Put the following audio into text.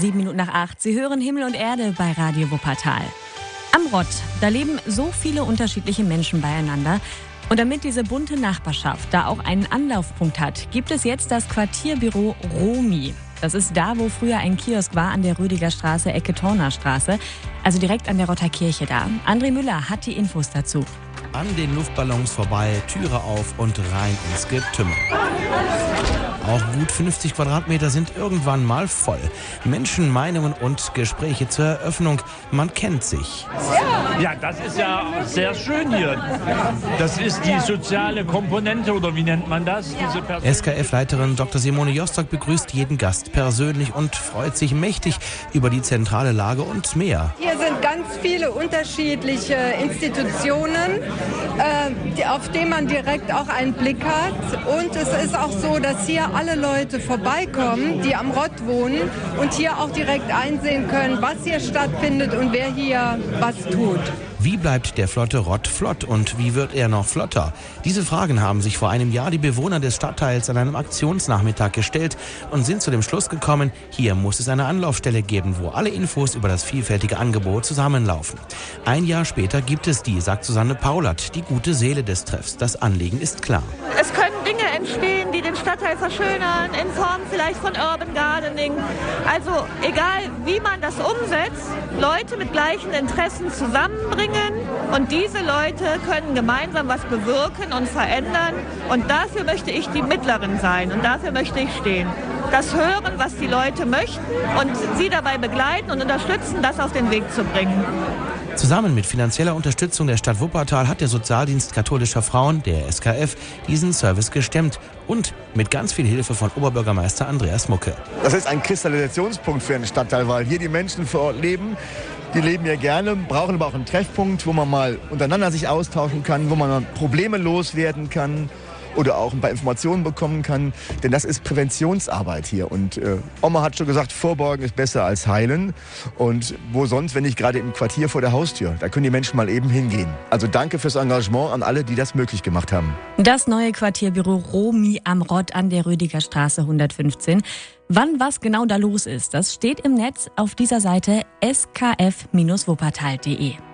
Sieben Minuten nach acht. Sie hören Himmel und Erde bei Radio Wuppertal. Am Rott, da leben so viele unterschiedliche Menschen beieinander. Und damit diese bunte Nachbarschaft da auch einen Anlaufpunkt hat, gibt es jetzt das Quartierbüro Romi. Das ist da, wo früher ein Kiosk war, an der Rüdiger Straße, Ecke Torner Straße. Also direkt an der Rotter Kirche da. André Müller hat die Infos dazu. An den Luftballons vorbei, Türe auf und rein ins Getümmel. Auch gut 50 Quadratmeter sind irgendwann mal voll. Menschen, Meinungen und Gespräche zur Eröffnung. Man kennt sich. Ja, das ist ja sehr schön hier. Das ist die soziale Komponente oder wie nennt man das? SKF-Leiterin Dr. Simone Jostok begrüßt jeden Gast persönlich und freut sich mächtig über die zentrale Lage und mehr. Hier sind ganz viele unterschiedliche Institutionen, auf die man direkt auch einen Blick hat. Und es ist auch so, dass hier alle Leute vorbeikommen, die am Rott wohnen und hier auch direkt einsehen können, was hier stattfindet und wer hier was tut. Wie bleibt der flotte Rott flott und wie wird er noch flotter? Diese Fragen haben sich vor einem Jahr die Bewohner des Stadtteils an einem Aktionsnachmittag gestellt und sind zu dem Schluss gekommen, hier muss es eine Anlaufstelle geben, wo alle Infos über das vielfältige Angebot zusammenlaufen. Ein Jahr später gibt es die, sagt Susanne Paulert, die gute Seele des Treffs. Das Anliegen ist klar. Es können Dinge entstehen, die den Stadtteil verschönern, in Form vielleicht von Urban Gardening. Also egal, wie man das umsetzt, Leute mit gleichen Interessen zusammenbringen und diese Leute können gemeinsam was bewirken und verändern. Und dafür möchte ich die Mittlerin sein und dafür möchte ich stehen. Das hören, was die Leute möchten und sie dabei begleiten und unterstützen, das auf den Weg zu bringen. Zusammen mit finanzieller Unterstützung der Stadt Wuppertal hat der Sozialdienst katholischer Frauen, der SKF, diesen Service gestemmt und mit ganz viel Hilfe von Oberbürgermeister Andreas Mucke. Das ist ein Kristallisationspunkt für einen Stadtteil, weil hier die Menschen vor Ort leben. Die leben hier gerne, brauchen aber auch einen Treffpunkt, wo man mal untereinander sich austauschen kann, wo man Probleme loswerden kann oder auch ein paar Informationen bekommen kann. Denn das ist Präventionsarbeit hier. Und äh, Oma hat schon gesagt, Vorbeugen ist besser als heilen. Und wo sonst, wenn nicht gerade im Quartier vor der Haustür? Da können die Menschen mal eben hingehen. Also danke fürs Engagement an alle, die das möglich gemacht haben. Das neue Quartierbüro Romi am Rott an der Rüdiger Straße 115. Wann was genau da los ist, das steht im Netz auf dieser Seite skf-wuppertal.de.